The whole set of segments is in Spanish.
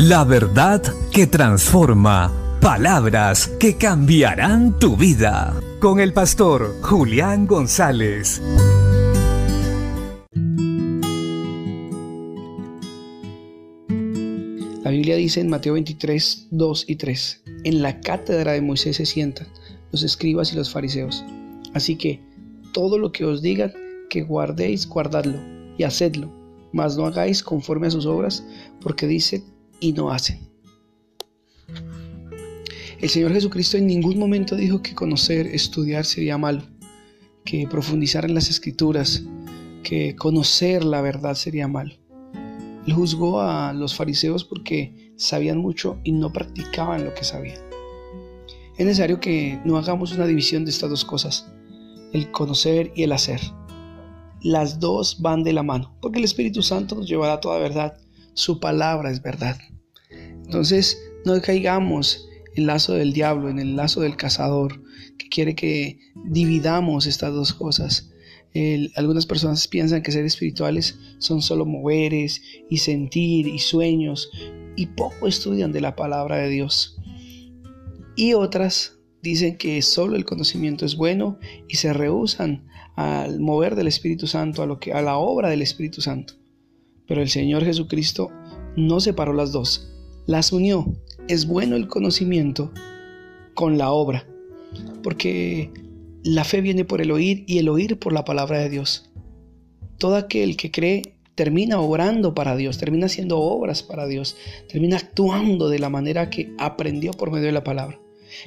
La verdad que transforma. Palabras que cambiarán tu vida. Con el pastor Julián González. La Biblia dice en Mateo 23, 2 y 3, en la cátedra de Moisés se sientan los escribas y los fariseos. Así que todo lo que os digan que guardéis, guardadlo y hacedlo, mas no hagáis conforme a sus obras, porque dice y no hacen. El Señor Jesucristo en ningún momento dijo que conocer, estudiar sería malo, que profundizar en las escrituras, que conocer la verdad sería malo. Él juzgó a los fariseos porque sabían mucho y no practicaban lo que sabían. Es necesario que no hagamos una división de estas dos cosas, el conocer y el hacer. Las dos van de la mano, porque el Espíritu Santo nos llevará a toda verdad. Su palabra es verdad. Entonces, no caigamos en el lazo del diablo, en el lazo del cazador, que quiere que dividamos estas dos cosas. algunas personas piensan que ser espirituales son solo moveres y sentir y sueños y poco estudian de la palabra de Dios. Y otras dicen que solo el conocimiento es bueno y se rehusan al mover del Espíritu Santo, a, lo que, a la obra del Espíritu Santo. Pero el Señor Jesucristo no separó las dos las unió. Es bueno el conocimiento con la obra, porque la fe viene por el oír y el oír por la palabra de Dios. Todo aquel que cree termina obrando para Dios, termina haciendo obras para Dios, termina actuando de la manera que aprendió por medio de la palabra.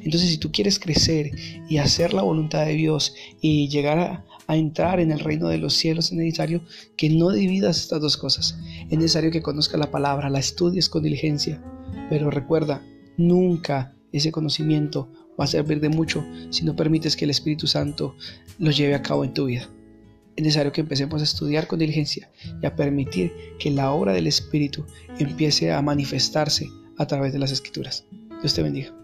Entonces, si tú quieres crecer y hacer la voluntad de Dios y llegar a, a entrar en el reino de los cielos, es necesario que no dividas estas dos cosas. Es necesario que conozcas la palabra, la estudies con diligencia. Pero recuerda, nunca ese conocimiento va a servir de mucho si no permites que el Espíritu Santo lo lleve a cabo en tu vida. Es necesario que empecemos a estudiar con diligencia y a permitir que la obra del Espíritu empiece a manifestarse a través de las Escrituras. Dios te bendiga.